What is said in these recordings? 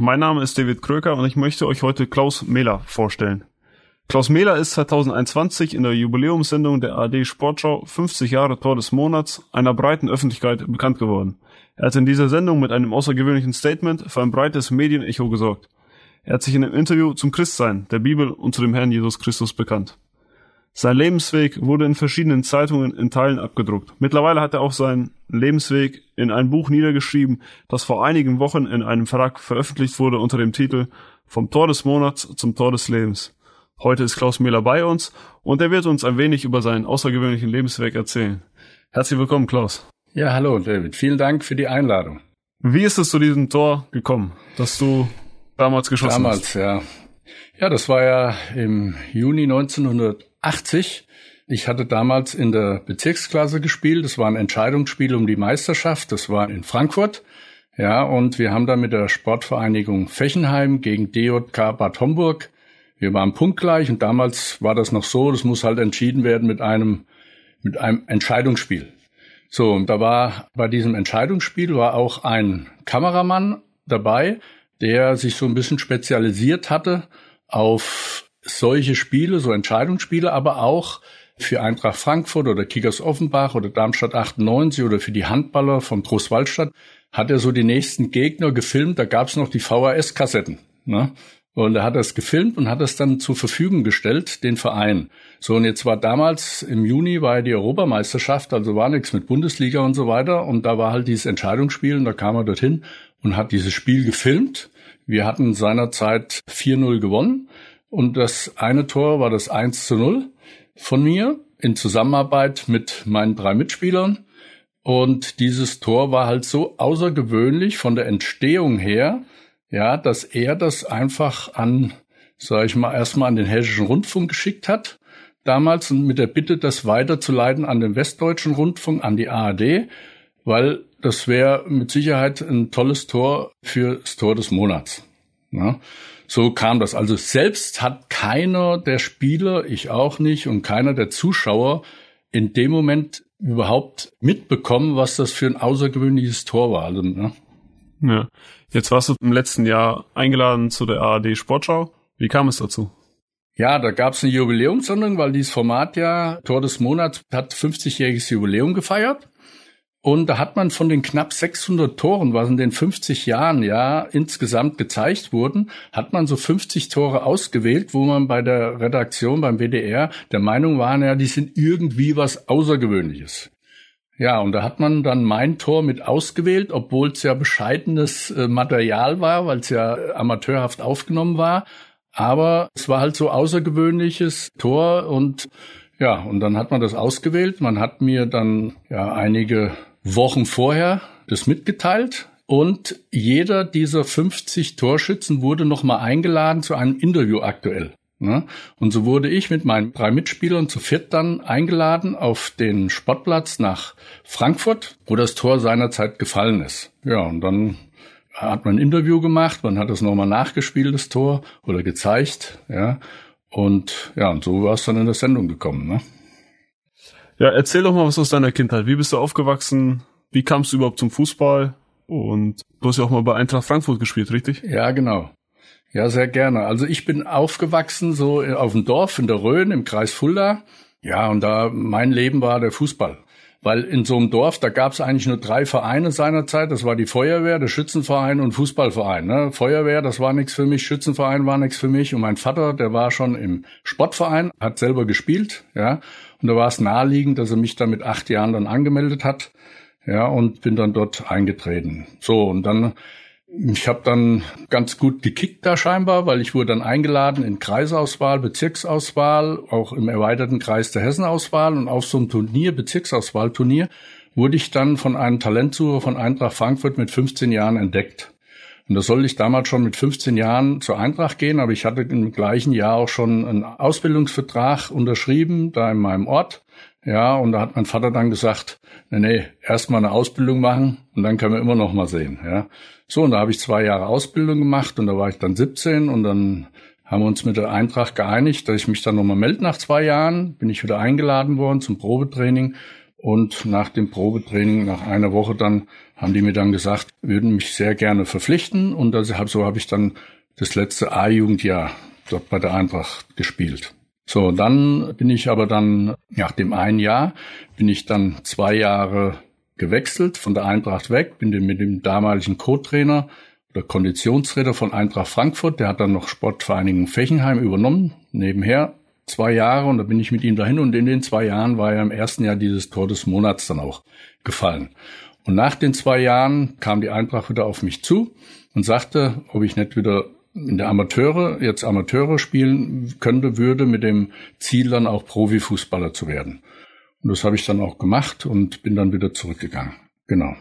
Mein Name ist David Kröker und ich möchte euch heute Klaus Mehler vorstellen. Klaus Mehler ist 2021 in der Jubiläumssendung der AD Sportschau 50 Jahre Tor des Monats einer breiten Öffentlichkeit bekannt geworden. Er hat in dieser Sendung mit einem außergewöhnlichen Statement für ein breites Medienecho gesorgt. Er hat sich in einem Interview zum Christsein, der Bibel und zu dem Herrn Jesus Christus bekannt. Sein Lebensweg wurde in verschiedenen Zeitungen in Teilen abgedruckt. Mittlerweile hat er auch seinen Lebensweg in ein Buch niedergeschrieben, das vor einigen Wochen in einem Verlag veröffentlicht wurde unter dem Titel Vom Tor des Monats zum Tor des Lebens. Heute ist Klaus Mehler bei uns und er wird uns ein wenig über seinen außergewöhnlichen Lebensweg erzählen. Herzlich willkommen, Klaus. Ja, hallo, David. Vielen Dank für die Einladung. Wie ist es zu diesem Tor gekommen, das du damals geschossen damals, hast? Damals, ja. Ja, das war ja im Juni 1900 80. Ich hatte damals in der Bezirksklasse gespielt. Das war ein Entscheidungsspiel um die Meisterschaft. Das war in Frankfurt. Ja, und wir haben da mit der Sportvereinigung Fechenheim gegen DJK Bad Homburg. Wir waren punktgleich und damals war das noch so, das muss halt entschieden werden mit einem, mit einem Entscheidungsspiel. So, und da war bei diesem Entscheidungsspiel war auch ein Kameramann dabei, der sich so ein bisschen spezialisiert hatte auf solche Spiele, so Entscheidungsspiele, aber auch für Eintracht Frankfurt oder Kickers Offenbach oder Darmstadt 98 oder für die Handballer von Großwaldstadt hat er so die nächsten Gegner gefilmt. Da gab's noch die VHS-Kassetten. Ne? Und er hat das gefilmt und hat das dann zur Verfügung gestellt, den Verein. So, und jetzt war damals im Juni war ja die Europameisterschaft, also war nichts mit Bundesliga und so weiter. Und da war halt dieses Entscheidungsspiel und da kam er dorthin und hat dieses Spiel gefilmt. Wir hatten seinerzeit 4-0 gewonnen. Und das eine Tor war das 1 zu 0 von mir in Zusammenarbeit mit meinen drei Mitspielern. Und dieses Tor war halt so außergewöhnlich von der Entstehung her, ja, dass er das einfach an, sag ich mal, erstmal an den Hessischen Rundfunk geschickt hat damals und mit der Bitte, das weiterzuleiten an den Westdeutschen Rundfunk, an die ARD, weil das wäre mit Sicherheit ein tolles Tor für das Tor des Monats. Ja. So kam das. Also selbst hat keiner der Spieler, ich auch nicht, und keiner der Zuschauer in dem Moment überhaupt mitbekommen, was das für ein außergewöhnliches Tor war. Also, ne? Ja. Jetzt warst du im letzten Jahr eingeladen zu der ARD Sportschau. Wie kam es dazu? Ja, da gab es eine Jubiläumssendung, weil dieses Format ja Tor des Monats hat 50-jähriges Jubiläum gefeiert. Und da hat man von den knapp 600 Toren, was in den 50 Jahren ja insgesamt gezeigt wurden, hat man so 50 Tore ausgewählt, wo man bei der Redaktion beim WDR der Meinung war, ja, die sind irgendwie was Außergewöhnliches. Ja, und da hat man dann mein Tor mit ausgewählt, obwohl es ja bescheidenes äh, Material war, weil es ja amateurhaft aufgenommen war. Aber es war halt so außergewöhnliches Tor und ja, und dann hat man das ausgewählt. Man hat mir dann ja einige Wochen vorher das mitgeteilt. Und jeder dieser 50 Torschützen wurde nochmal eingeladen zu einem Interview aktuell. Ne? Und so wurde ich mit meinen drei Mitspielern zu viert dann eingeladen auf den Sportplatz nach Frankfurt, wo das Tor seinerzeit gefallen ist. Ja, und dann hat man ein Interview gemacht, man hat es nochmal nachgespielt, das Tor, oder gezeigt, ja. Und ja, und so war es dann in der Sendung gekommen, ne? Ja, erzähl doch mal was aus deiner Kindheit. Wie bist du aufgewachsen? Wie kamst du überhaupt zum Fußball? Und du hast ja auch mal bei Eintracht Frankfurt gespielt, richtig? Ja, genau. Ja, sehr gerne. Also ich bin aufgewachsen so auf dem Dorf in der Rhön im Kreis Fulda. Ja, und da mein Leben war der Fußball. Weil in so einem Dorf, da gab es eigentlich nur drei Vereine seinerzeit. Das war die Feuerwehr, der Schützenverein und Fußballverein. Ne? Feuerwehr, das war nichts für mich, Schützenverein war nichts für mich. Und mein Vater, der war schon im Sportverein, hat selber gespielt, ja. Und da war es naheliegend, dass er mich da mit acht Jahren dann angemeldet hat. Ja, und bin dann dort eingetreten. So, und dann ich habe dann ganz gut gekickt da scheinbar, weil ich wurde dann eingeladen in Kreisauswahl, Bezirksauswahl, auch im erweiterten Kreis der Hessenauswahl und auf so einem Turnier, Bezirksauswahlturnier, wurde ich dann von einem Talentsucher von Eintracht Frankfurt mit 15 Jahren entdeckt. Und da sollte ich damals schon mit 15 Jahren zur Eintracht gehen, aber ich hatte im gleichen Jahr auch schon einen Ausbildungsvertrag unterschrieben, da in meinem Ort. Ja, und da hat mein Vater dann gesagt, nee, nee, erst mal eine Ausbildung machen und dann können wir immer noch mal sehen. Ja. So, und da habe ich zwei Jahre Ausbildung gemacht und da war ich dann 17 und dann haben wir uns mit der Eintracht geeinigt, dass ich mich dann nochmal melde nach zwei Jahren. Bin ich wieder eingeladen worden zum Probetraining. Und nach dem Probetraining, nach einer Woche dann, haben die mir dann gesagt, würden mich sehr gerne verpflichten. Und also so habe ich dann das letzte A-Jugendjahr dort bei der Eintracht gespielt. So, dann bin ich aber dann, nach dem einen Jahr, bin ich dann zwei Jahre gewechselt von der Eintracht weg, bin mit dem damaligen Co-Trainer oder Konditionstrainer von Eintracht Frankfurt, der hat dann noch Sportvereinigung Fechenheim übernommen, nebenher zwei Jahre und da bin ich mit ihm dahin und in den zwei Jahren war er im ersten Jahr dieses Tor des Monats dann auch gefallen. Und nach den zwei Jahren kam die Eintracht wieder auf mich zu und sagte, ob ich nicht wieder in der Amateure, jetzt Amateure spielen könnte, würde mit dem Ziel dann auch Profifußballer zu werden. Und das habe ich dann auch gemacht und bin dann wieder zurückgegangen. Genau.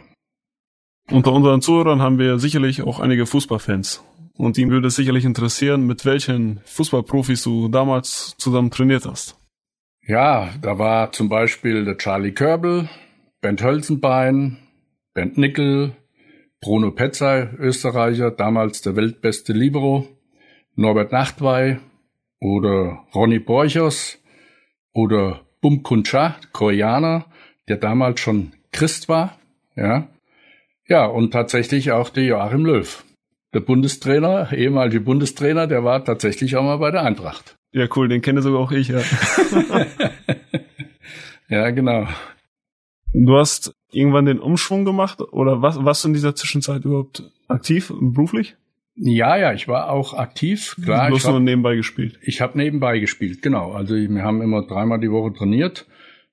Unter unseren Zuhörern haben wir sicherlich auch einige Fußballfans. Und ihn würde es sicherlich interessieren, mit welchen Fußballprofis du damals zusammen trainiert hast. Ja, da war zum Beispiel der Charlie Körbel, Bernd Hölzenbein, Bernd Nickel, Bruno Petzey, Österreicher, damals der weltbeste Libero, Norbert Nachtwey oder Ronny Borchers oder Bum Kuncha, Koreaner, der damals schon Christ war, ja. Ja, und tatsächlich auch der Joachim Löw. Der Bundestrainer, ehemalige Bundestrainer, der war tatsächlich auch mal bei der Eintracht. Ja, cool, den kenne sogar auch ich, ja. ja, genau. Du hast irgendwann den Umschwung gemacht oder was, was in dieser Zwischenzeit überhaupt aktiv, beruflich? Ja, ja, ich war auch aktiv, klar. Du hast nur nebenbei gespielt. Ich habe nebenbei gespielt, genau. Also wir haben immer dreimal die Woche trainiert,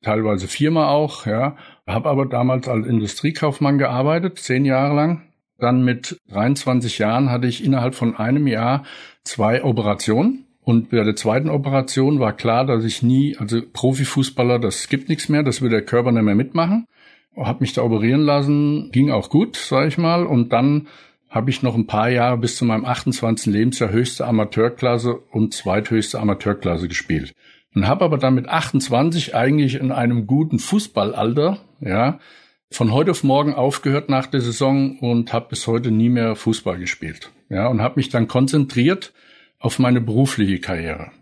teilweise viermal auch, ja. Habe aber damals als Industriekaufmann gearbeitet, zehn Jahre lang. Dann mit 23 Jahren hatte ich innerhalb von einem Jahr zwei Operationen. Und bei der zweiten Operation war klar, dass ich nie, also Profifußballer, das gibt nichts mehr, das will der Körper nicht mehr mitmachen. Hab mich da operieren lassen, ging auch gut, sag ich mal. Und dann habe ich noch ein paar Jahre bis zu meinem 28. Lebensjahr höchste Amateurklasse und zweithöchste Amateurklasse gespielt und habe aber dann mit 28 eigentlich in einem guten Fußballalter, ja, von heute auf morgen aufgehört nach der Saison und habe bis heute nie mehr Fußball gespielt. Ja, und habe mich dann konzentriert auf meine berufliche Karriere.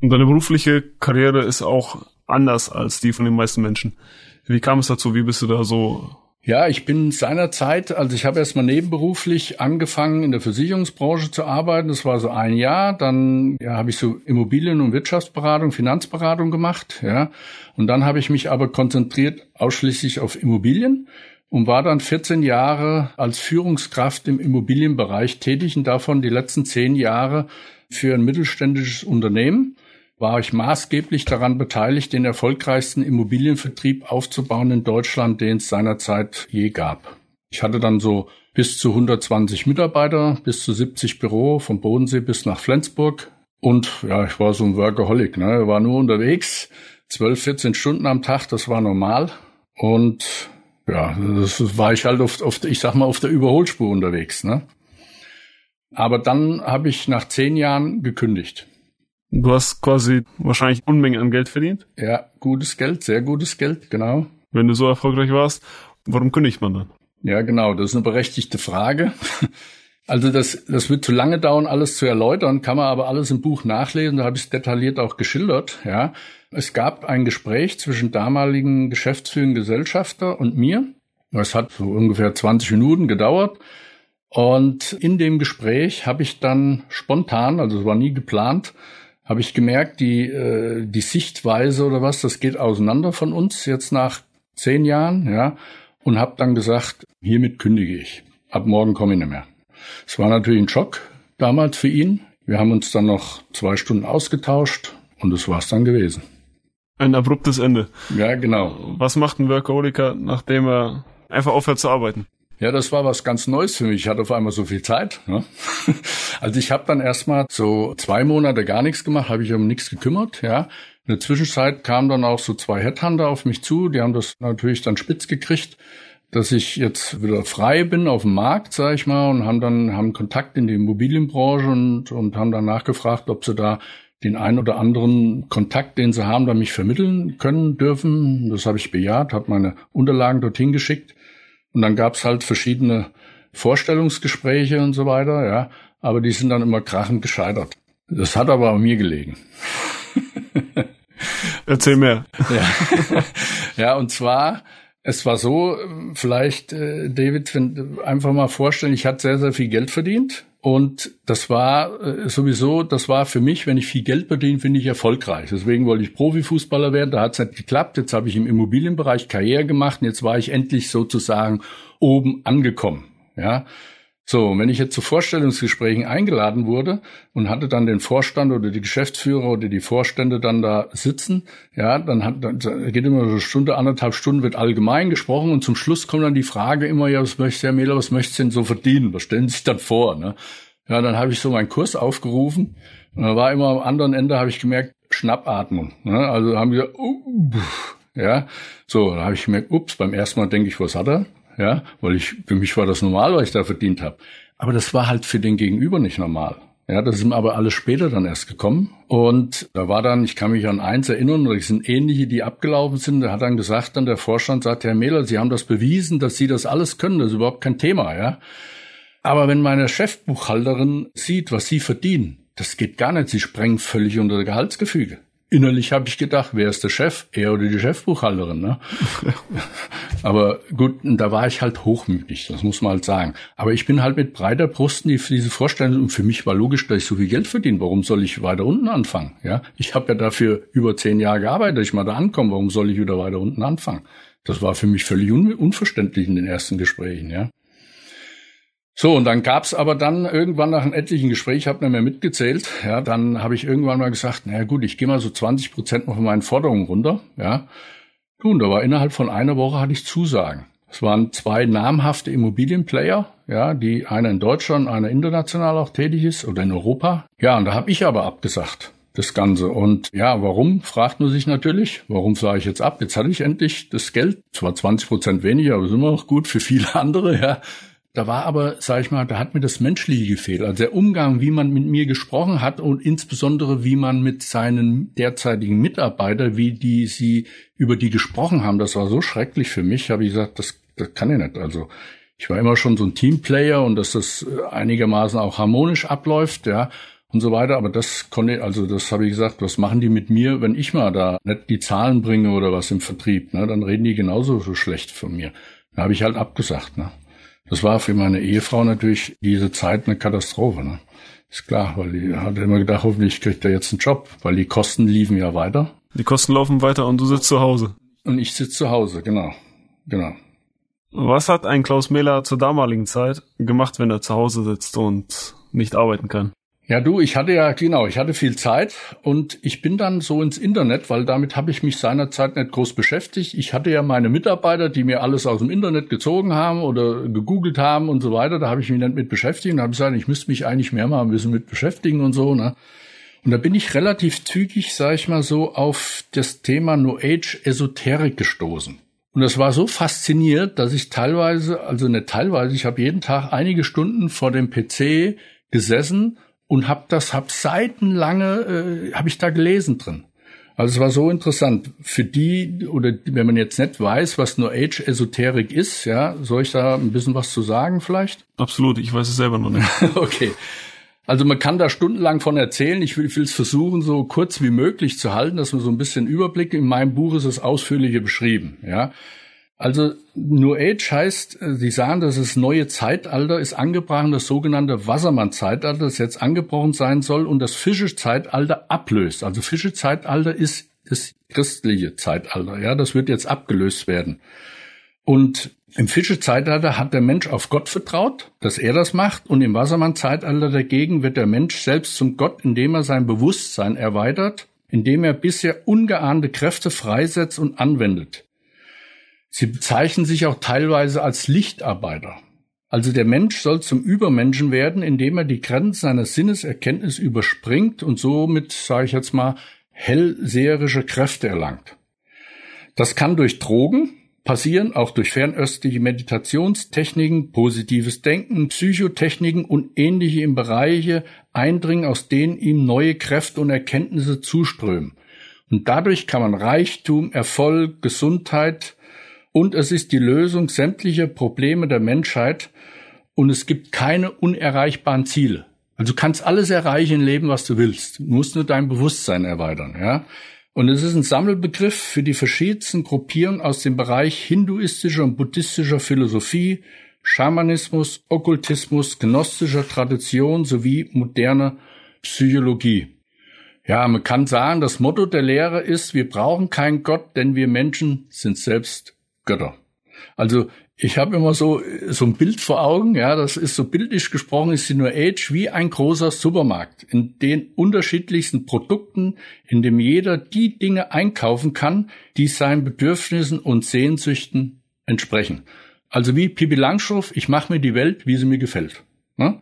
Und deine berufliche Karriere ist auch anders als die von den meisten Menschen. Wie kam es dazu? Wie bist du da so ja, ich bin seinerzeit, also ich habe erstmal nebenberuflich angefangen in der Versicherungsbranche zu arbeiten. Das war so ein Jahr. Dann ja, habe ich so Immobilien- und Wirtschaftsberatung, Finanzberatung gemacht. Ja, und dann habe ich mich aber konzentriert ausschließlich auf Immobilien und war dann 14 Jahre als Führungskraft im Immobilienbereich tätig und davon die letzten zehn Jahre für ein mittelständisches Unternehmen war ich maßgeblich daran beteiligt, den erfolgreichsten Immobilienvertrieb aufzubauen in Deutschland, den es seinerzeit je gab. Ich hatte dann so bis zu 120 Mitarbeiter, bis zu 70 Büro, vom Bodensee bis nach Flensburg. Und ja, ich war so ein Workaholic, ne? War nur unterwegs, 12, 14 Stunden am Tag, das war normal. Und ja, das war ich halt auf, auf ich sag mal, auf der Überholspur unterwegs, ne? Aber dann habe ich nach zehn Jahren gekündigt. Du hast quasi wahrscheinlich Unmengen an Geld verdient. Ja, gutes Geld, sehr gutes Geld, genau. Wenn du so erfolgreich warst, warum kündigt man dann? Ja, genau, das ist eine berechtigte Frage. Also das, das wird zu lange dauern, alles zu erläutern, kann man aber alles im Buch nachlesen, da habe ich es detailliert auch geschildert. Ja, Es gab ein Gespräch zwischen damaligen geschäftsführenden Gesellschafter und mir. Es hat so ungefähr 20 Minuten gedauert. Und in dem Gespräch habe ich dann spontan, also es war nie geplant, habe ich gemerkt, die, äh, die Sichtweise oder was, das geht auseinander von uns jetzt nach zehn Jahren, ja, und habe dann gesagt, hiermit kündige ich. Ab morgen komme ich nicht mehr. Es war natürlich ein Schock damals für ihn. Wir haben uns dann noch zwei Stunden ausgetauscht und das war's dann gewesen. Ein abruptes Ende. Ja, genau. Was macht ein Workaholiker, nachdem er einfach aufhört zu arbeiten? Ja, das war was ganz Neues für mich. Ich hatte auf einmal so viel Zeit. Ne? Also ich habe dann erstmal so zwei Monate gar nichts gemacht, habe ich um nichts gekümmert. Ja, in der Zwischenzeit kamen dann auch so zwei Headhunter auf mich zu. Die haben das natürlich dann spitz gekriegt, dass ich jetzt wieder frei bin auf dem Markt, sage ich mal, und haben dann haben Kontakt in die Immobilienbranche und, und haben dann nachgefragt, ob sie da den einen oder anderen Kontakt, den sie haben, da mich vermitteln können dürfen. Das habe ich bejaht, habe meine Unterlagen dorthin geschickt. Und dann gab's halt verschiedene Vorstellungsgespräche und so weiter, ja. Aber die sind dann immer krachend gescheitert. Das hat aber an mir gelegen. Erzähl mehr. Ja, ja und zwar, es war so, vielleicht, äh, David, wenn, einfach mal vorstellen, ich hatte sehr, sehr viel Geld verdient und das war äh, sowieso, das war für mich, wenn ich viel Geld verdiene, finde ich erfolgreich. Deswegen wollte ich Profifußballer werden. Da hat es nicht geklappt. Jetzt habe ich im Immobilienbereich Karriere gemacht und jetzt war ich endlich sozusagen oben angekommen. Ja. So, wenn ich jetzt zu Vorstellungsgesprächen eingeladen wurde und hatte dann den Vorstand oder die Geschäftsführer oder die Vorstände dann da sitzen, ja, dann, hat, dann geht immer so eine Stunde, anderthalb Stunden, wird allgemein gesprochen und zum Schluss kommt dann die Frage immer, ja, was möchtest du, Herr Mähler, was möchtest du denn so verdienen? Was stellen Sie sich dann vor? Ne? Ja, dann habe ich so meinen Kurs aufgerufen und da war immer am anderen Ende, habe ich gemerkt, Schnappatmung. Ne? Also haben wir, uh, ja, so, da habe ich gemerkt, ups, beim ersten Mal denke ich, was hat er? Ja, weil ich, für mich war das normal, was ich da verdient habe. Aber das war halt für den Gegenüber nicht normal. Ja, das ist ihm aber alles später dann erst gekommen. Und da war dann, ich kann mich an eins erinnern, das sind ähnliche, die abgelaufen sind. Da hat dann gesagt, dann der Vorstand sagt, Herr Mähler, Sie haben das bewiesen, dass Sie das alles können. Das ist überhaupt kein Thema, ja. Aber wenn meine Chefbuchhalterin sieht, was Sie verdienen, das geht gar nicht. Sie sprengen völlig unter der Gehaltsgefüge innerlich habe ich gedacht, wer ist der Chef? Er oder die Chefbuchhalterin. Ne? Aber gut, da war ich halt hochmütig, das muss man halt sagen. Aber ich bin halt mit breiter Brust in diese Vorstellung und für mich war logisch, dass ich so viel Geld verdiene. Warum soll ich weiter unten anfangen? Ja, ich habe ja dafür über zehn Jahre gearbeitet, dass ich mal da ankomme. Warum soll ich wieder weiter unten anfangen? Das war für mich völlig un unverständlich in den ersten Gesprächen. Ja. So, und dann gab's aber dann irgendwann nach einem etlichen Gespräch, ich habe nicht mehr mitgezählt, ja, dann habe ich irgendwann mal gesagt, naja gut, ich gehe mal so 20 Prozent noch von meinen Forderungen runter, ja. Nun, da war innerhalb von einer Woche hatte ich Zusagen. Es waren zwei namhafte Immobilienplayer, ja, die einer in Deutschland, einer international auch tätig ist oder in Europa. Ja, und da habe ich aber abgesagt das Ganze. Und ja, warum, fragt man sich natürlich. Warum sage ich jetzt ab? Jetzt hatte ich endlich das Geld, zwar 20 Prozent weniger, aber ist immer noch gut für viele andere, ja. Da war aber, sag ich mal, da hat mir das Menschliche gefehlt. Also der Umgang, wie man mit mir gesprochen hat und insbesondere wie man mit seinen derzeitigen Mitarbeitern, wie die sie über die gesprochen haben, das war so schrecklich für mich. Habe ich gesagt, das, das kann ich nicht. Also ich war immer schon so ein Teamplayer und dass das einigermaßen auch harmonisch abläuft, ja und so weiter. Aber das konnte, also das habe ich gesagt, was machen die mit mir, wenn ich mal da nicht die Zahlen bringe oder was im Vertrieb? Ne? Dann reden die genauso so schlecht von mir. Da habe ich halt abgesagt. Ne? Das war für meine Ehefrau natürlich diese Zeit eine Katastrophe. Ne? Ist klar, weil die hat immer gedacht, hoffentlich kriegt er jetzt einen Job, weil die Kosten liefen ja weiter. Die Kosten laufen weiter und du sitzt zu Hause. Und ich sitze zu Hause, genau. Genau. Was hat ein Klaus Mähler zur damaligen Zeit gemacht, wenn er zu Hause sitzt und nicht arbeiten kann? Ja, du, ich hatte ja, genau, ich hatte viel Zeit und ich bin dann so ins Internet, weil damit habe ich mich seinerzeit nicht groß beschäftigt. Ich hatte ja meine Mitarbeiter, die mir alles aus dem Internet gezogen haben oder gegoogelt haben und so weiter. Da habe ich mich nicht mit beschäftigt und habe gesagt, ich müsste mich eigentlich mehr mal ein bisschen mit beschäftigen und so. Ne? Und da bin ich relativ zügig, sage ich mal so, auf das Thema New Age Esoterik gestoßen. Und das war so fasziniert, dass ich teilweise, also nicht teilweise, ich habe jeden Tag einige Stunden vor dem PC gesessen und habe das, hab seitenlange, äh, habe ich da gelesen drin. Also es war so interessant. Für die, oder wenn man jetzt nicht weiß, was New Age Esoterik ist, ja, soll ich da ein bisschen was zu sagen vielleicht? Absolut, ich weiß es selber noch nicht. okay. Also man kann da stundenlang von erzählen. Ich will es versuchen, so kurz wie möglich zu halten, dass man so ein bisschen Überblick. In meinem Buch ist es ausführlicher beschrieben, ja. Also New Age heißt, äh, Sie sagen, dass das neue Zeitalter ist angebrochen, das sogenannte Wassermann-Zeitalter, das jetzt angebrochen sein soll und das Fische-Zeitalter ablöst. Also Fische-Zeitalter ist das christliche Zeitalter, ja, das wird jetzt abgelöst werden. Und im Fische-Zeitalter hat der Mensch auf Gott vertraut, dass er das macht, und im Wassermann-Zeitalter dagegen wird der Mensch selbst zum Gott, indem er sein Bewusstsein erweitert, indem er bisher ungeahnte Kräfte freisetzt und anwendet. Sie bezeichnen sich auch teilweise als Lichtarbeiter. Also der Mensch soll zum Übermenschen werden, indem er die Grenzen seiner Sinneserkenntnis überspringt und somit, sage ich jetzt mal, hellseherische Kräfte erlangt. Das kann durch Drogen, passieren auch durch fernöstliche Meditationstechniken, positives Denken, Psychotechniken und ähnliche im Bereiche eindringen, aus denen ihm neue Kräfte und Erkenntnisse zuströmen. Und dadurch kann man Reichtum, Erfolg, Gesundheit und es ist die Lösung sämtlicher Probleme der Menschheit und es gibt keine unerreichbaren Ziele. Also du kannst alles erreichen im Leben, was du willst. Du musst nur dein Bewusstsein erweitern, ja. Und es ist ein Sammelbegriff für die verschiedensten Gruppierungen aus dem Bereich hinduistischer und buddhistischer Philosophie, Schamanismus, Okkultismus, gnostischer Tradition sowie moderner Psychologie. Ja, man kann sagen, das Motto der Lehre ist, wir brauchen keinen Gott, denn wir Menschen sind selbst Götter. Also ich habe immer so so ein Bild vor Augen, ja, das ist so bildlich gesprochen, ist die New Age wie ein großer Supermarkt, in den unterschiedlichsten Produkten, in dem jeder die Dinge einkaufen kann, die seinen Bedürfnissen und Sehnsüchten entsprechen. Also wie Pipi Langstrumpf, ich mache mir die Welt, wie sie mir gefällt. Ne?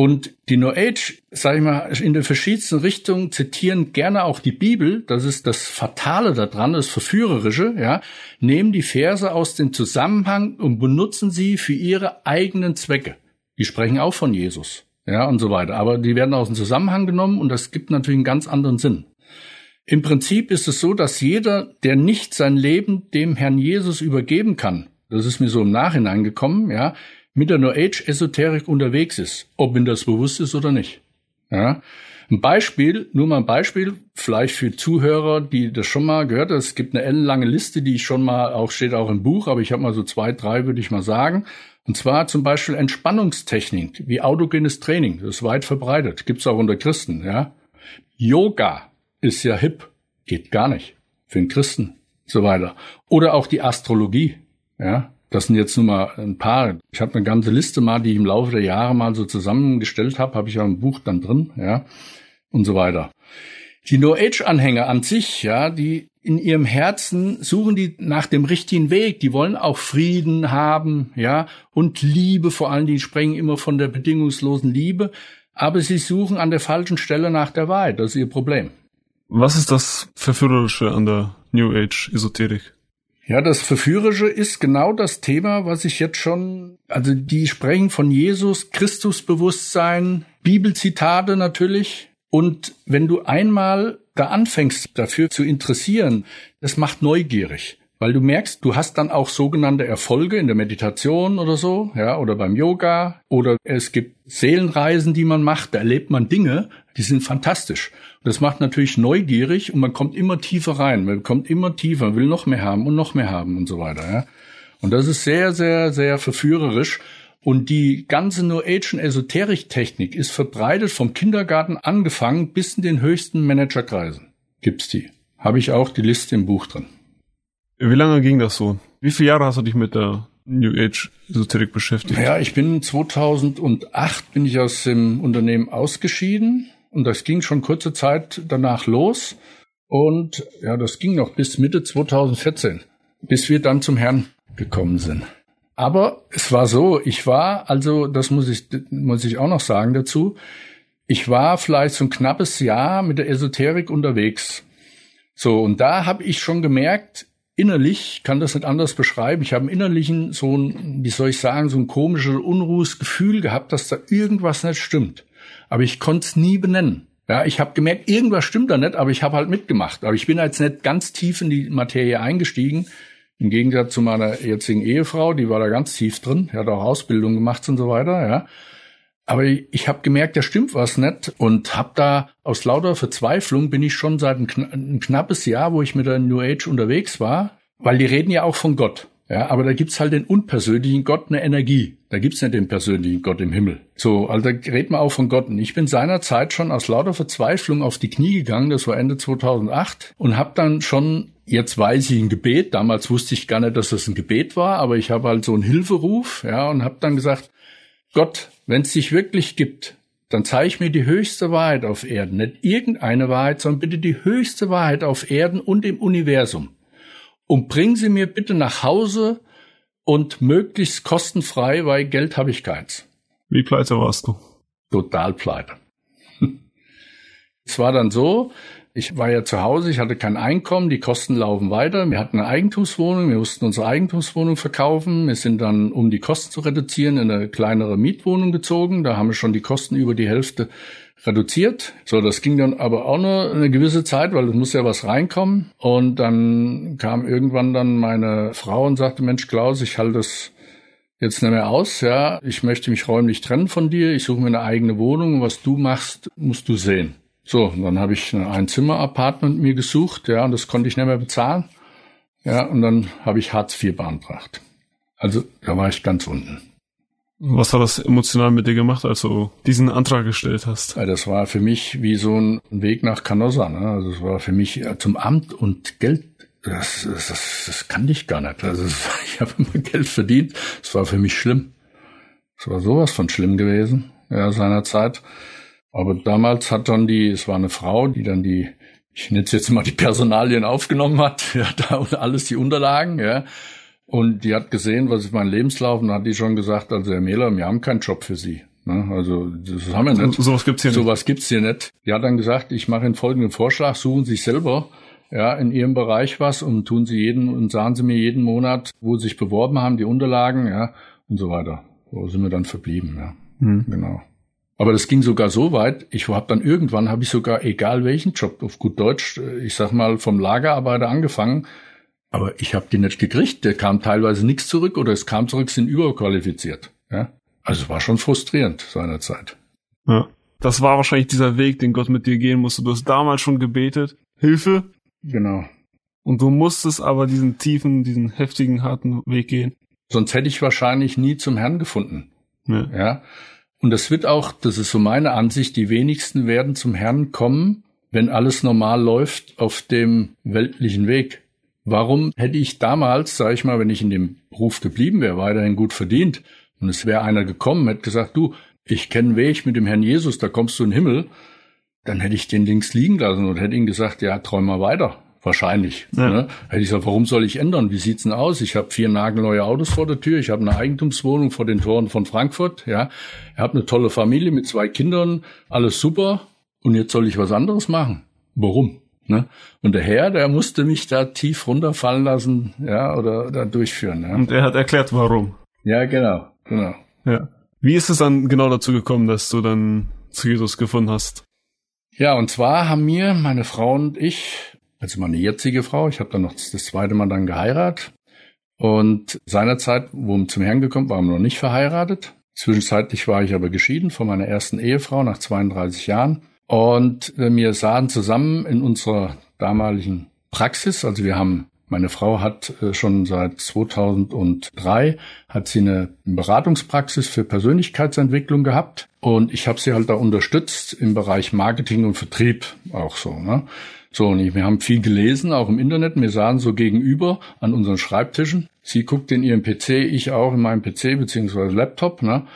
Und die New Age, sage ich mal, in den verschiedensten Richtungen zitieren gerne auch die Bibel. Das ist das Fatale daran, das Verführerische. Ja, nehmen die Verse aus dem Zusammenhang und benutzen sie für ihre eigenen Zwecke. Die sprechen auch von Jesus, ja und so weiter. Aber die werden aus dem Zusammenhang genommen und das gibt natürlich einen ganz anderen Sinn. Im Prinzip ist es so, dass jeder, der nicht sein Leben dem Herrn Jesus übergeben kann, das ist mir so im Nachhinein gekommen, ja, mit der New Age Esoterik unterwegs ist, ob ihm das bewusst ist oder nicht. Ja. Ein Beispiel, nur mal ein Beispiel, vielleicht für Zuhörer, die das schon mal gehört haben. Es gibt eine ellenlange Liste, die ich schon mal, auch steht auch im Buch, aber ich habe mal so zwei, drei, würde ich mal sagen. Und zwar zum Beispiel Entspannungstechnik, wie autogenes Training. Das ist weit verbreitet. Gibt's auch unter Christen, ja. Yoga ist ja hip. Geht gar nicht. Für einen Christen. So weiter. Oder auch die Astrologie, ja. Das sind jetzt nur mal ein paar. Ich habe eine ganze Liste mal, die ich im Laufe der Jahre mal so zusammengestellt habe, habe ich auch im Buch dann drin, ja, und so weiter. Die New Age Anhänger an sich, ja, die in ihrem Herzen suchen die nach dem richtigen Weg. Die wollen auch Frieden haben, ja, und Liebe vor allem. Die sprechen immer von der bedingungslosen Liebe, aber sie suchen an der falschen Stelle nach der Wahrheit. Das ist ihr Problem. Was ist das Verführerische an der New Age Esoterik? Ja, das Verführerische ist genau das Thema, was ich jetzt schon, also die sprechen von Jesus, Christusbewusstsein, Bibelzitate natürlich. Und wenn du einmal da anfängst, dafür zu interessieren, das macht neugierig. Weil du merkst, du hast dann auch sogenannte Erfolge in der Meditation oder so, ja, oder beim Yoga, oder es gibt Seelenreisen, die man macht, da erlebt man Dinge, die sind fantastisch. Das macht natürlich neugierig und man kommt immer tiefer rein, man kommt immer tiefer, will noch mehr haben und noch mehr haben und so weiter, ja. Und das ist sehr, sehr, sehr verführerisch. Und die ganze New Age und Esoterik-Technik ist verbreitet vom Kindergarten angefangen bis in den höchsten Managerkreisen. Gibt's die. Habe ich auch die Liste im Buch drin. Wie lange ging das so? Wie viele Jahre hast du dich mit der New Age Esoterik beschäftigt? Ja, ich bin 2008 bin ich aus dem Unternehmen ausgeschieden und das ging schon kurze Zeit danach los und ja, das ging noch bis Mitte 2014, bis wir dann zum Herrn gekommen sind. Aber es war so, ich war, also das muss ich, muss ich auch noch sagen dazu, ich war vielleicht so ein knappes Jahr mit der Esoterik unterwegs. So, und da habe ich schon gemerkt, innerlich, kann das nicht anders beschreiben, ich habe im Innerlichen so ein, wie soll ich sagen, so ein komisches, unruhes Gefühl gehabt, dass da irgendwas nicht stimmt. Aber ich konnte es nie benennen. Ja, ich habe gemerkt, irgendwas stimmt da nicht, aber ich habe halt mitgemacht. Aber ich bin jetzt nicht ganz tief in die Materie eingestiegen. Im Gegensatz zu meiner jetzigen Ehefrau, die war da ganz tief drin, die hat auch Ausbildung gemacht und so weiter, ja. Aber ich, habe gemerkt, da stimmt was nicht und habe da aus lauter Verzweiflung bin ich schon seit ein, kn ein, knappes Jahr, wo ich mit der New Age unterwegs war, weil die reden ja auch von Gott. Ja, aber da gibt's halt den unpersönlichen Gott, eine Energie. Da gibt's nicht den persönlichen Gott im Himmel. So, also da redet man auch von Gott. Und ich bin seinerzeit schon aus lauter Verzweiflung auf die Knie gegangen, das war Ende 2008, und habe dann schon, jetzt weiß ich ein Gebet, damals wusste ich gar nicht, dass das ein Gebet war, aber ich habe halt so einen Hilferuf, ja, und habe dann gesagt, Gott, wenn es dich wirklich gibt, dann zeig mir die höchste Wahrheit auf Erden. Nicht irgendeine Wahrheit, sondern bitte die höchste Wahrheit auf Erden und im Universum. Und bring sie mir bitte nach Hause und möglichst kostenfrei, weil Geld habe ich keins. Wie pleite warst du? Total pleite. es war dann so, Ich war ja zu Hause, ich hatte kein Einkommen, die Kosten laufen weiter. Wir hatten eine Eigentumswohnung, wir mussten unsere Eigentumswohnung verkaufen. Wir sind dann, um die Kosten zu reduzieren, in eine kleinere Mietwohnung gezogen. Da haben wir schon die Kosten über die Hälfte reduziert. So, das ging dann aber auch nur eine gewisse Zeit, weil es muss ja was reinkommen. Und dann kam irgendwann dann meine Frau und sagte, Mensch, Klaus, ich halte das jetzt nicht mehr aus, ja. Ich möchte mich räumlich trennen von dir. Ich suche mir eine eigene Wohnung. Was du machst, musst du sehen. So, dann habe ich ein Zimmer-Apartment mir gesucht, ja, und das konnte ich nicht mehr bezahlen. Ja, und dann habe ich Hartz IV beantragt. Also, da war ich ganz unten. Was hat das emotional mit dir gemacht, als du diesen Antrag gestellt hast? Ja, das war für mich wie so ein Weg nach Canossa. Ne? Also es war für mich zum Amt und Geld, das, das, das, das kannte ich gar nicht. Also ich habe immer Geld verdient. Es war für mich schlimm. Es war sowas von schlimm gewesen, ja, seinerzeit. Aber damals hat dann die, es war eine Frau, die dann die, ich nenne es jetzt mal die Personalien aufgenommen hat, ja, da und alles die Unterlagen, ja. Und die hat gesehen, was ist mein Lebenslauf, und hat die schon gesagt, also Herr Mähler, wir haben keinen Job für Sie. Ne? Also das haben wir nicht. So, sowas gibt's hier nicht. Sowas gibt's hier nicht. Die hat dann gesagt, ich mache Ihnen folgenden Vorschlag, suchen Sie sich selber ja, in Ihrem Bereich was und tun Sie jeden und sagen Sie mir jeden Monat, wo Sie sich beworben haben, die Unterlagen, ja, und so weiter. So sind wir dann verblieben, ja. Hm. Genau. Aber das ging sogar so weit, ich habe dann irgendwann, habe ich sogar, egal welchen Job, auf gut Deutsch, ich sag mal, vom Lagerarbeiter angefangen, aber ich habe die nicht gekriegt. Der kam teilweise nichts zurück oder es kam zurück, sind überqualifiziert. Ja? Also es war schon frustrierend seinerzeit. Ja. Das war wahrscheinlich dieser Weg, den Gott mit dir gehen musste. Du hast damals schon gebetet. Hilfe. Genau. Und du musstest aber diesen tiefen, diesen heftigen, harten Weg gehen. Sonst hätte ich wahrscheinlich nie zum Herrn gefunden. Ja. ja. Und das wird auch, das ist so meine Ansicht, die wenigsten werden zum Herrn kommen, wenn alles normal läuft auf dem weltlichen Weg. Warum hätte ich damals, sage ich mal, wenn ich in dem Beruf geblieben wäre, weiterhin gut verdient und es wäre einer gekommen, hätte gesagt, du, ich kenne Weg mit dem Herrn Jesus, da kommst du in den Himmel, dann hätte ich den links liegen lassen und hätte ihm gesagt, ja, träum mal weiter. Wahrscheinlich. Ja. Ne? Hätte ich gesagt, warum soll ich ändern? Wie sieht's denn aus? Ich habe vier nagelneue Autos vor der Tür, ich habe eine Eigentumswohnung vor den Toren von Frankfurt, ja. Ich habe eine tolle Familie mit zwei Kindern, alles super. Und jetzt soll ich was anderes machen. Warum? Ne? Und der Herr, der musste mich da tief runterfallen lassen, ja, oder da durchführen. Ja. Und er hat erklärt, warum. Ja, genau, genau. Ja. Wie ist es dann genau dazu gekommen, dass du dann zu Jesus gefunden hast? Ja, und zwar haben mir meine Frau und ich, also meine jetzige Frau, ich habe dann noch das zweite Mal dann geheiratet. Und seinerzeit, wo wir zum Herrn gekommen, waren wir noch nicht verheiratet. Zwischenzeitlich war ich aber geschieden von meiner ersten Ehefrau nach 32 Jahren. Und wir sahen zusammen in unserer damaligen Praxis, also wir haben meine Frau hat äh, schon seit 2003 hat sie eine Beratungspraxis für Persönlichkeitsentwicklung gehabt und ich habe sie halt da unterstützt im Bereich Marketing und Vertrieb auch so. Ne? So und wir haben viel gelesen, auch im Internet. Wir sahen so gegenüber an unseren Schreibtischen. Sie guckt in ihrem PC, ich auch in meinem PC beziehungsweise Laptop. Ne?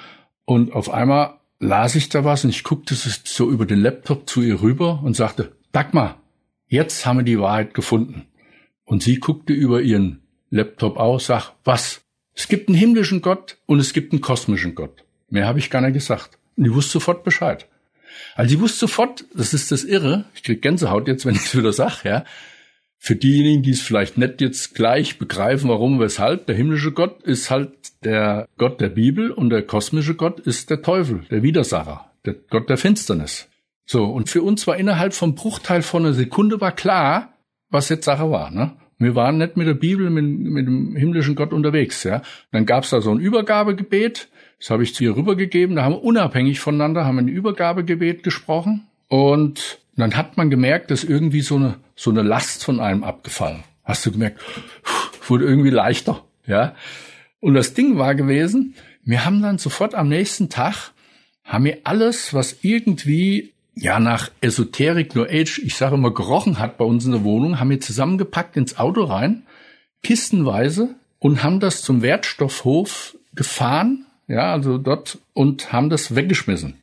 Und auf einmal las ich da was und ich guckte so über den Laptop zu ihr rüber und sagte, Dagmar, jetzt haben wir die Wahrheit gefunden. Und sie guckte über ihren Laptop aus, sagt, was? Es gibt einen himmlischen Gott und es gibt einen kosmischen Gott. Mehr habe ich gar nicht gesagt. Und die wusste sofort Bescheid. Also sie wusste sofort, das ist das Irre, ich krieg Gänsehaut jetzt, wenn ich es wieder sag, ja, für diejenigen, die es vielleicht nicht jetzt gleich begreifen, warum, weshalb, der himmlische Gott ist halt der Gott der Bibel und der kosmische Gott ist der Teufel, der Widersacher, der Gott der Finsternis. So, und für uns war innerhalb vom Bruchteil von einer Sekunde war klar, was jetzt Sache war. Ne? Wir waren nicht mit der Bibel, mit, mit dem himmlischen Gott unterwegs. Ja? Dann gab's da so ein Übergabegebet, das habe ich zu ihr rübergegeben, da haben wir unabhängig voneinander, haben ein Übergabegebet gesprochen und dann hat man gemerkt, dass irgendwie so eine, so eine Last von einem abgefallen. Hast du gemerkt, wurde irgendwie leichter, ja. Und das Ding war gewesen, wir haben dann sofort am nächsten Tag, haben wir alles, was irgendwie, ja, nach Esoterik, New Age, ich sage immer, gerochen hat bei uns in der Wohnung, haben wir zusammengepackt ins Auto rein, kistenweise, und haben das zum Wertstoffhof gefahren, ja, also dort, und haben das weggeschmissen.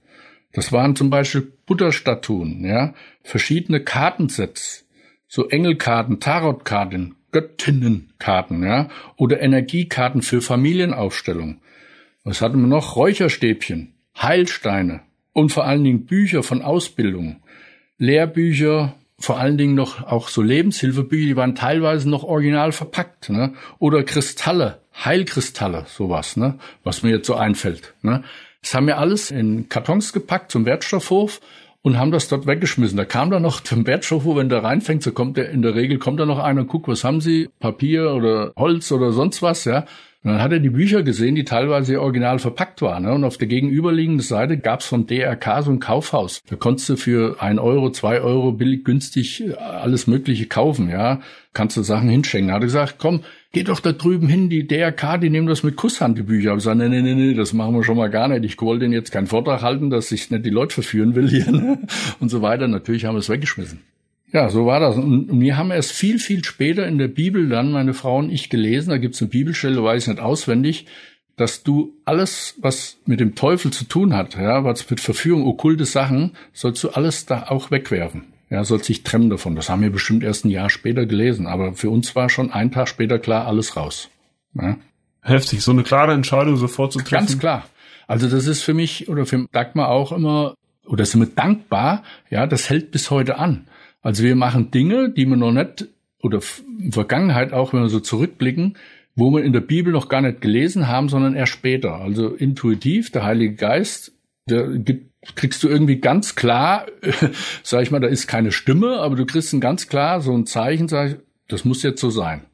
Das waren zum Beispiel Butterstatuen, ja, verschiedene Kartensets, so Engelkarten, Tarotkarten, Göttinnenkarten, ja, oder Energiekarten für Familienaufstellung. Was hatten wir noch? Räucherstäbchen, Heilsteine und vor allen Dingen Bücher von Ausbildung, Lehrbücher vor allen Dingen noch auch so Lebenshilfebücher, die waren teilweise noch original verpackt, ne? Oder Kristalle, Heilkristalle, sowas, ne? Was mir jetzt so einfällt, ne? Das haben wir alles in Kartons gepackt zum Wertstoffhof und haben das dort weggeschmissen. Da kam dann noch zum Wertstoffhof, wenn der reinfängt, so kommt der, in der Regel kommt da noch einer und guckt, was haben Sie? Papier oder Holz oder sonst was, ja? Und dann hat er die Bücher gesehen, die teilweise original verpackt waren. Ne? Und auf der gegenüberliegenden Seite gab's vom DRK so ein Kaufhaus. Da konntest du für ein Euro, zwei Euro billig, günstig alles Mögliche kaufen. Ja, kannst du Sachen hinschenken. Da hat er gesagt, komm, geh doch da drüben hin, die DRK, die nehmen das mit Kusshand, die Bücher. Ich gesagt, nee, nee, nee, nee, das machen wir schon mal gar nicht. Ich wollte denen jetzt keinen Vortrag halten, dass ich nicht die Leute verführen will hier ne? und so weiter. Natürlich haben wir es weggeschmissen. Ja, so war das. Und wir haben erst viel, viel später in der Bibel dann, meine Frau und ich, gelesen, da gibt's eine Bibelstelle, weiß ich nicht auswendig, dass du alles, was mit dem Teufel zu tun hat, ja, was mit Verführung, okkulte Sachen, sollst du alles da auch wegwerfen. Ja, sollst dich trennen davon. Das haben wir bestimmt erst ein Jahr später gelesen. Aber für uns war schon ein Tag später klar, alles raus. Ja. Heftig, so eine klare Entscheidung sofort zu treffen. Ganz klar. Also das ist für mich oder für Dagmar auch immer, oder sind wir dankbar, ja, das hält bis heute an. Also wir machen Dinge, die man noch nicht, oder in Vergangenheit auch, wenn wir so zurückblicken, wo wir in der Bibel noch gar nicht gelesen haben, sondern erst später. Also intuitiv, der Heilige Geist, der gibt, kriegst du irgendwie ganz klar, sag ich mal, da ist keine Stimme, aber du kriegst ein ganz klar so ein Zeichen, sag ich, das muss jetzt so sein.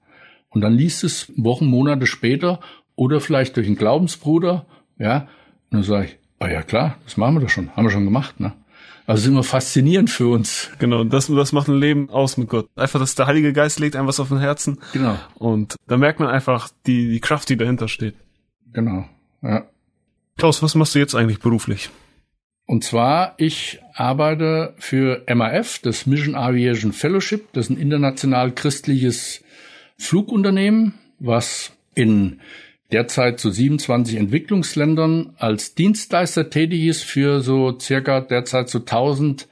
Und dann liest es Wochen, Monate später oder vielleicht durch einen Glaubensbruder, ja, und dann sage ich, ah ja klar, das machen wir doch schon, haben wir schon gemacht, ne? Also ist immer faszinierend für uns. Genau, das, das macht ein Leben aus mit Gott. Einfach, dass der Heilige Geist legt einem was auf den Herzen. Genau. Und da merkt man einfach die, die Kraft, die dahinter steht. Genau, ja. Klaus, was machst du jetzt eigentlich beruflich? Und zwar, ich arbeite für MAF, das Mission Aviation Fellowship. Das ist ein international christliches Flugunternehmen, was in derzeit zu 27 Entwicklungsländern als Dienstleister tätig ist für so circa derzeit so 1000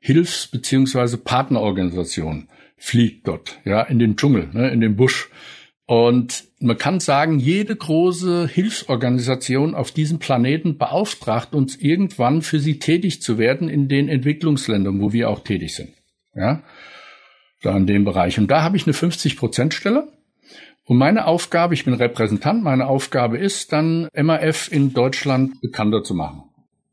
Hilfs- beziehungsweise Partnerorganisationen. Fliegt dort, ja, in den Dschungel, ne, in den Busch. Und man kann sagen, jede große Hilfsorganisation auf diesem Planeten beauftragt uns irgendwann für sie tätig zu werden in den Entwicklungsländern, wo wir auch tätig sind. Ja, da in dem Bereich. Und da habe ich eine 50-Prozent-Stelle. Und meine Aufgabe, ich bin Repräsentant, meine Aufgabe ist dann, MAF in Deutschland bekannter zu machen.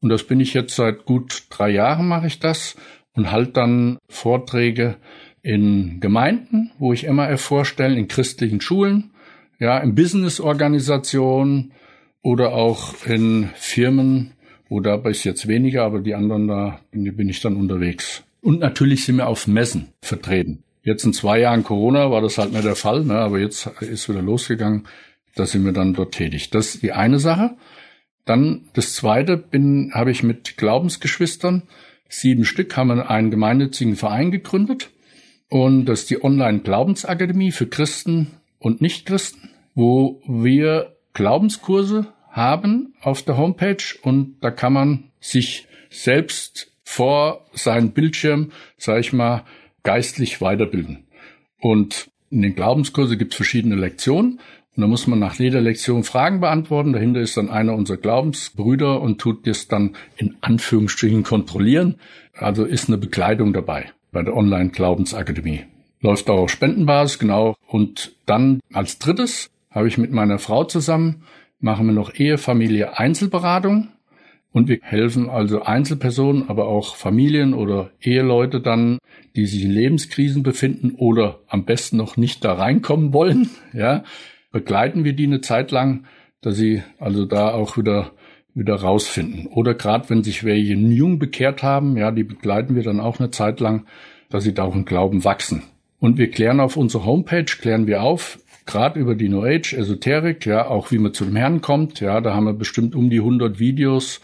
Und das bin ich jetzt seit gut drei Jahren mache ich das und halte dann Vorträge in Gemeinden, wo ich MAF vorstelle, in christlichen Schulen, ja, in Business-Organisationen oder auch in Firmen, wo da ist jetzt weniger, aber die anderen da bin ich dann unterwegs. Und natürlich sind wir auf Messen vertreten. Jetzt in zwei Jahren Corona war das halt nicht der Fall, ne? aber jetzt ist wieder losgegangen. Da sind wir dann dort tätig. Das ist die eine Sache. Dann das zweite bin, habe ich mit Glaubensgeschwistern, sieben Stück, haben einen gemeinnützigen Verein gegründet. Und das ist die Online-Glaubensakademie für Christen und Nichtchristen, wo wir Glaubenskurse haben auf der Homepage und da kann man sich selbst vor seinem Bildschirm, sag ich mal, geistlich weiterbilden. Und in den Glaubenskurse gibt es verschiedene Lektionen. Und da muss man nach jeder Lektion Fragen beantworten. Dahinter ist dann einer unserer Glaubensbrüder und tut das dann in Anführungsstrichen kontrollieren. Also ist eine Begleitung dabei bei der Online-Glaubensakademie. Läuft auch auf Spendenbasis, genau. Und dann als drittes habe ich mit meiner Frau zusammen, machen wir noch Ehe, Familie, Einzelberatung. Und wir helfen also Einzelpersonen, aber auch Familien oder Eheleute dann, die sich in Lebenskrisen befinden oder am besten noch nicht da reinkommen wollen. Ja, begleiten wir die eine Zeit lang, dass sie also da auch wieder wieder rausfinden. Oder gerade wenn sich welche jung bekehrt haben, ja, die begleiten wir dann auch eine Zeit lang, dass sie da auch im Glauben wachsen. Und wir klären auf unserer Homepage, klären wir auf, gerade über die New Age, Esoterik, ja, auch wie man zu dem Herrn kommt, ja, da haben wir bestimmt um die 100 Videos,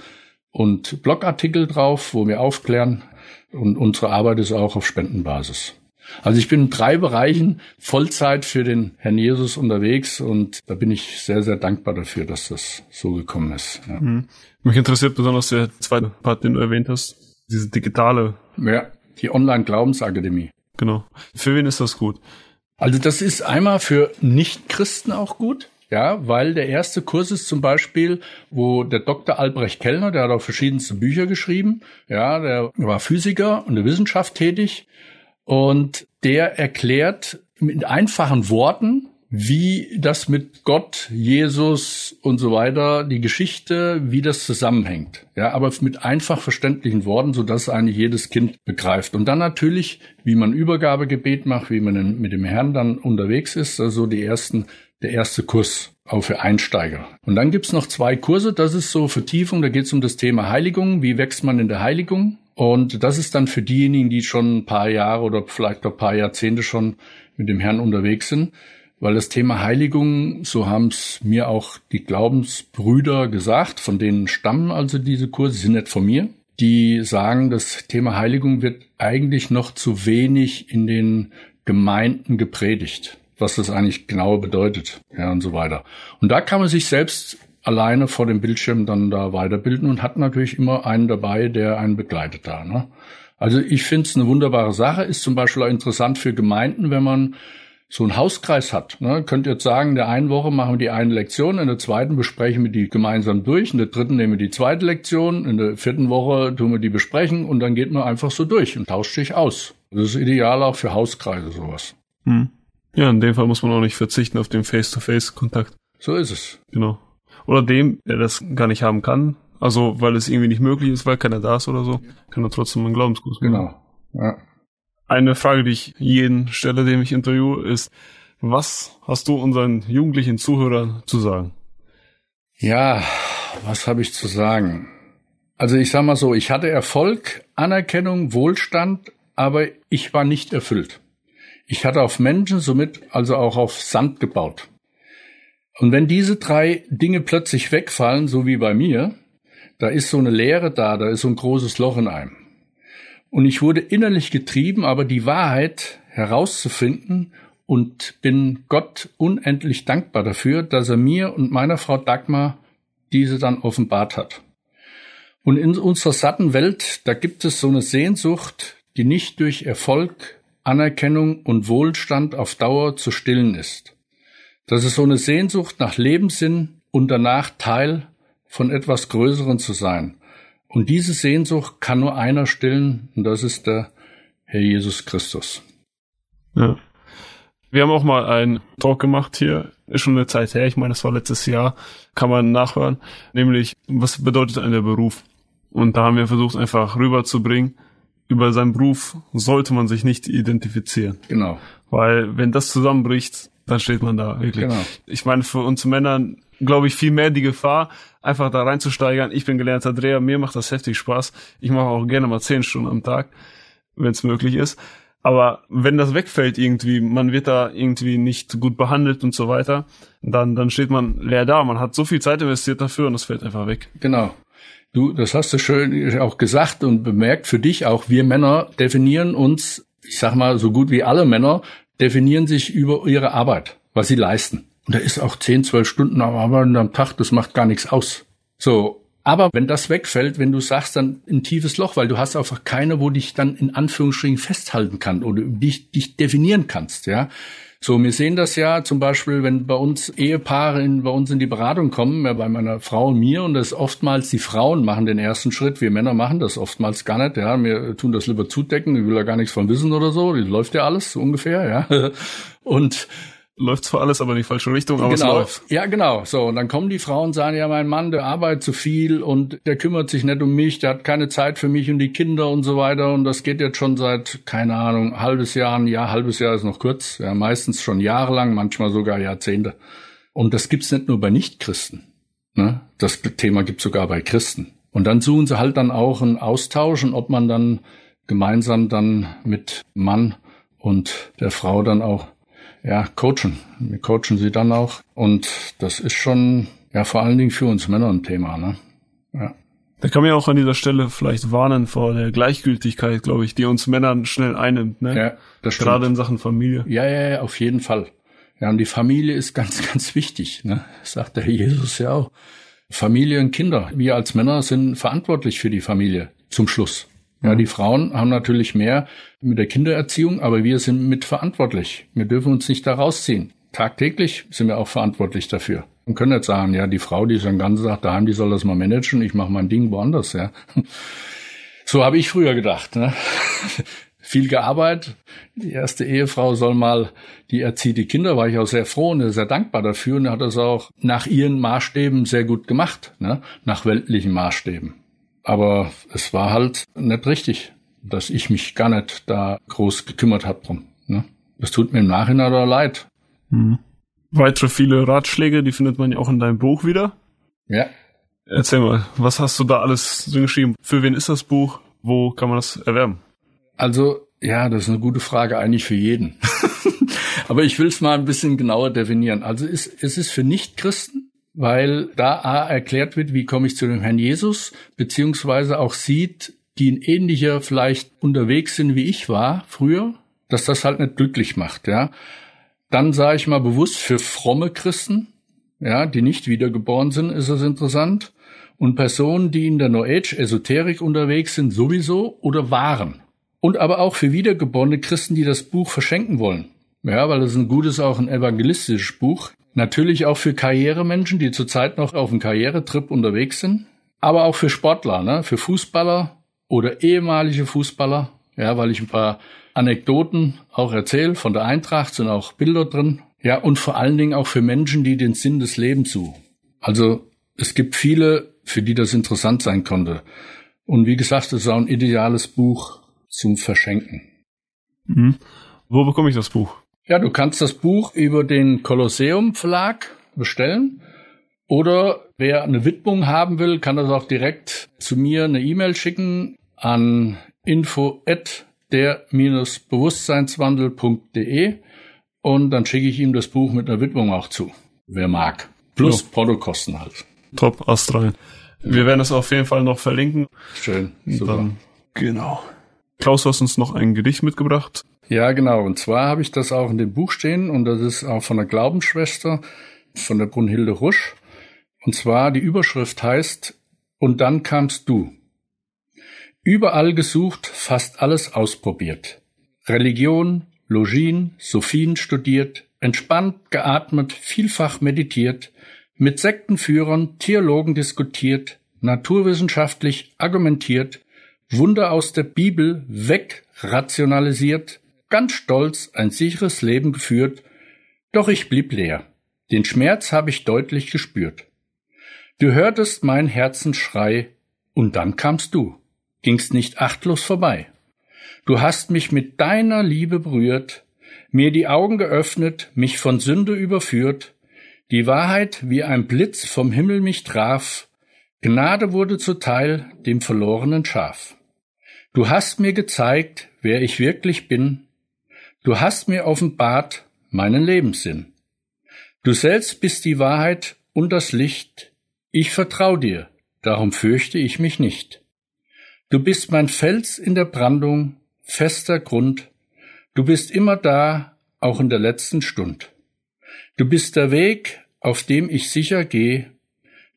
und Blogartikel drauf, wo wir aufklären. Und unsere Arbeit ist auch auf Spendenbasis. Also ich bin in drei Bereichen Vollzeit für den Herrn Jesus unterwegs und da bin ich sehr, sehr dankbar dafür, dass das so gekommen ist. Ja. Mhm. Mich interessiert besonders der zweite Part, den du erwähnt hast, diese digitale. Ja, die Online-Glaubensakademie. Genau. Für wen ist das gut? Also das ist einmal für Nichtchristen auch gut. Ja, weil der erste Kurs ist zum Beispiel, wo der Dr. Albrecht Kellner, der hat auch verschiedenste Bücher geschrieben, ja, der war Physiker und der Wissenschaft tätig Und der erklärt mit einfachen Worten, wie das mit Gott, Jesus und so weiter, die Geschichte, wie das zusammenhängt. Ja, aber mit einfach verständlichen Worten, so dass eigentlich jedes Kind begreift. Und dann natürlich, wie man Übergabegebet macht, wie man mit dem Herrn dann unterwegs ist, also die ersten, der erste Kurs auch für Einsteiger. Und dann gibt's noch zwei Kurse, das ist so Vertiefung, da geht's um das Thema Heiligung, wie wächst man in der Heiligung. Und das ist dann für diejenigen, die schon ein paar Jahre oder vielleicht auch ein paar Jahrzehnte schon mit dem Herrn unterwegs sind weil das Thema Heiligung, so haben es mir auch die Glaubensbrüder gesagt, von denen stammen also diese Kurse, sind nicht von mir, die sagen, das Thema Heiligung wird eigentlich noch zu wenig in den Gemeinden gepredigt, was das eigentlich genau bedeutet, ja, und so weiter. Und da kann man sich selbst alleine vor dem Bildschirm dann da weiterbilden und hat natürlich immer einen dabei, der einen begleitet da. Ne? Also ich finde es eine wunderbare Sache, ist zum Beispiel auch interessant für Gemeinden, wenn man so einen Hauskreis hat. Ne? Könnt ihr jetzt sagen, in der einen Woche machen wir die eine Lektion, in der zweiten besprechen wir die gemeinsam durch, in der dritten nehmen wir die zweite Lektion, in der vierten Woche tun wir die besprechen und dann geht man einfach so durch und tauscht sich aus. Das ist ideal auch für Hauskreise sowas. Hm. Ja, in dem Fall muss man auch nicht verzichten auf den Face-to-Face-Kontakt. So ist es. Genau. Oder dem, der das gar nicht haben kann, also weil es irgendwie nicht möglich ist, weil keiner da ist oder so, kann er trotzdem einen Glaubenskurs machen. Genau. Ja. Eine Frage, die ich jeden stelle, dem ich interviewe, ist, was hast du unseren jugendlichen Zuhörern zu sagen? Ja, was habe ich zu sagen? Also ich sage mal so, ich hatte Erfolg, Anerkennung, Wohlstand, aber ich war nicht erfüllt. Ich hatte auf Menschen, somit also auch auf Sand gebaut. Und wenn diese drei Dinge plötzlich wegfallen, so wie bei mir, da ist so eine Leere da, da ist so ein großes Loch in einem. Und ich wurde innerlich getrieben, aber die Wahrheit herauszufinden und bin Gott unendlich dankbar dafür, dass er mir und meiner Frau Dagmar diese dann offenbart hat. Und in unserer satten Welt, da gibt es so eine Sehnsucht, die nicht durch Erfolg, Anerkennung und Wohlstand auf Dauer zu stillen ist. Das ist so eine Sehnsucht nach Lebenssinn und danach Teil von etwas Größeren zu sein. Und diese Sehnsucht kann nur einer stillen, und das ist der Herr Jesus Christus. Ja. Wir haben auch mal einen Talk gemacht hier, ist schon eine Zeit her, ich meine, das war letztes Jahr, kann man nachhören, nämlich, was bedeutet ein Beruf? Und da haben wir versucht, einfach rüberzubringen, über seinen Beruf sollte man sich nicht identifizieren. Genau. Weil wenn das zusammenbricht, dann steht man da wirklich. Genau. Ich meine, für uns Männern glaube ich, viel mehr die Gefahr, einfach da reinzusteigern. Ich bin gelernter Dreher, mir macht das heftig Spaß. Ich mache auch gerne mal zehn Stunden am Tag, wenn es möglich ist. Aber wenn das wegfällt irgendwie, man wird da irgendwie nicht gut behandelt und so weiter, dann, dann steht man leer da. Man hat so viel Zeit investiert dafür und das fällt einfach weg. Genau. Du, das hast du schön auch gesagt und bemerkt für dich auch. Wir Männer definieren uns, ich sag mal, so gut wie alle Männer, definieren sich über ihre Arbeit, was sie leisten. Und da ist auch 10, 12 Stunden am Arbeiten am Tag, das macht gar nichts aus. So. Aber wenn das wegfällt, wenn du sagst, dann ein tiefes Loch, weil du hast einfach keine, wo dich dann in Anführungsstrichen festhalten kann oder dich, dich definieren kannst, ja. So, wir sehen das ja zum Beispiel, wenn bei uns Ehepaare in, bei uns in die Beratung kommen, ja, bei meiner Frau und mir, und das oftmals die Frauen machen den ersten Schritt, wir Männer machen das oftmals gar nicht, ja, wir tun das lieber zudecken, ich will da gar nichts von wissen oder so, die läuft ja alles so ungefähr, ja. Und läuft zwar alles, aber in die falsche Richtung, aber genau. es läuft. Ja, genau. So, und dann kommen die Frauen und sagen, ja, mein Mann, der arbeitet zu viel und der kümmert sich nicht um mich, der hat keine Zeit für mich und die Kinder und so weiter. Und das geht jetzt schon seit, keine Ahnung, halbes Jahr, ein Jahr, halbes Jahr ist noch kurz, ja, meistens schon jahrelang, manchmal sogar Jahrzehnte. Und das gibt's nicht nur bei Nichtchristen. Ne? Das Thema gibt's sogar bei Christen. Und dann suchen sie halt dann auch einen Austausch und ob man dann gemeinsam dann mit Mann und der Frau dann auch ja, coachen. Wir coachen sie dann auch. Und das ist schon, ja, vor allen Dingen für uns Männer ein Thema, ne? Ja. Da kann man ja auch an dieser Stelle vielleicht warnen vor der Gleichgültigkeit, glaube ich, die uns Männern schnell einnimmt, ne? Ja, das stimmt. Gerade in Sachen Familie. Ja, ja, ja, auf jeden Fall. Ja, und die Familie ist ganz, ganz wichtig, ne? Das sagt der Jesus ja auch. Familie und Kinder. Wir als Männer sind verantwortlich für die Familie zum Schluss. Ja, die Frauen haben natürlich mehr mit der Kindererziehung, aber wir sind mitverantwortlich. Wir dürfen uns nicht da rausziehen. Tagtäglich sind wir auch verantwortlich dafür. Und können nicht sagen, ja, die Frau, die ist den ganzen Tag daheim, die soll das mal managen, ich mache mein Ding woanders, ja. So habe ich früher gedacht. Ne? viel gearbeitet. Die erste Ehefrau soll mal, die erzieht die Kinder, war ich auch sehr froh und sehr dankbar dafür und hat das auch nach ihren Maßstäben sehr gut gemacht, ne? nach weltlichen Maßstäben. Aber es war halt nicht richtig, dass ich mich gar nicht da groß gekümmert habe drum. Ne? Das tut mir im Nachhinein aber leid. Mhm. Weitere viele Ratschläge, die findet man ja auch in deinem Buch wieder. Ja. Erzähl mal, was hast du da alles so geschrieben? Für wen ist das Buch? Wo kann man das erwerben? Also, ja, das ist eine gute Frage eigentlich für jeden. Aber ich will es mal ein bisschen genauer definieren. Also es, es ist für Nichtchristen, weil da A erklärt wird, wie komme ich zu dem Herrn Jesus, beziehungsweise auch sieht, die in ähnlicher vielleicht unterwegs sind, wie ich war früher, dass das halt nicht glücklich macht, ja. Dann sage ich mal bewusst für fromme Christen, ja, die nicht wiedergeboren sind, ist es interessant. Und Personen, die in der New Age Esoterik unterwegs sind, sowieso oder waren. Und aber auch für wiedergeborene Christen, die das Buch verschenken wollen. Ja, weil das ist ein gutes, auch ein evangelistisches Buch. Natürlich auch für Karrieremenschen, die zurzeit noch auf einem Karrieretrip unterwegs sind. Aber auch für Sportler, ne? für Fußballer oder ehemalige Fußballer. Ja, weil ich ein paar Anekdoten auch erzähle von der Eintracht, sind auch Bilder drin. Ja, und vor allen Dingen auch für Menschen, die den Sinn des Lebens suchen. Also es gibt viele, für die das interessant sein konnte. Und wie gesagt, es ist auch ein ideales Buch zum Verschenken. Mhm. Wo bekomme ich das Buch? Ja, du kannst das Buch über den Kolosseum Verlag bestellen. Oder wer eine Widmung haben will, kann das auch direkt zu mir eine E-Mail schicken an info at der-bewusstseinswandel.de und dann schicke ich ihm das Buch mit einer Widmung auch zu, wer mag. Plus ja. Portokosten halt. Top, astrein. Wir werden es auf jeden Fall noch verlinken. Schön, super. Dann, genau. Klaus, du hast uns noch ein Gedicht mitgebracht. Ja, genau. Und zwar habe ich das auch in dem Buch stehen und das ist auch von der Glaubensschwester, von der Brunhilde Rusch. Und zwar die Überschrift heißt, und dann kamst du. Überall gesucht, fast alles ausprobiert. Religion, Login, Sophien studiert, entspannt geatmet, vielfach meditiert, mit Sektenführern, Theologen diskutiert, naturwissenschaftlich argumentiert, Wunder aus der Bibel wegrationalisiert, ganz stolz ein sicheres Leben geführt, doch ich blieb leer. Den Schmerz habe ich deutlich gespürt. Du hörtest mein Herzensschrei, und dann kamst du, gingst nicht achtlos vorbei. Du hast mich mit deiner Liebe berührt, mir die Augen geöffnet, mich von Sünde überführt, die Wahrheit wie ein Blitz vom Himmel mich traf, Gnade wurde zuteil dem verlorenen Schaf. Du hast mir gezeigt, wer ich wirklich bin, du hast mir offenbart meinen Lebenssinn. Du selbst bist die Wahrheit und das Licht, ich vertrau dir, darum fürchte ich mich nicht. Du bist mein Fels in der Brandung, fester Grund, du bist immer da, auch in der letzten Stund. Du bist der Weg, auf dem ich sicher gehe,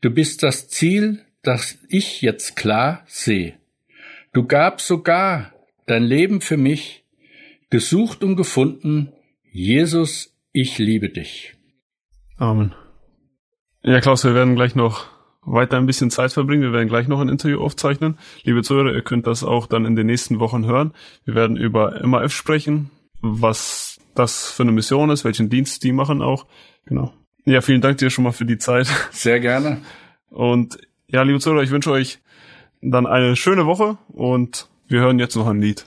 du bist das Ziel, das ich jetzt klar sehe. Du gabst sogar dein Leben für mich, gesucht und gefunden, Jesus, ich liebe dich. Amen. Ja, Klaus, wir werden gleich noch weiter ein bisschen Zeit verbringen. Wir werden gleich noch ein Interview aufzeichnen. Liebe Zuhörer, ihr könnt das auch dann in den nächsten Wochen hören. Wir werden über MAF sprechen, was das für eine Mission ist, welchen Dienst die machen auch. Genau. Ja, vielen Dank dir schon mal für die Zeit. Sehr gerne. Und ja, liebe Zuhörer, ich wünsche euch dann eine schöne Woche und wir hören jetzt noch ein Lied.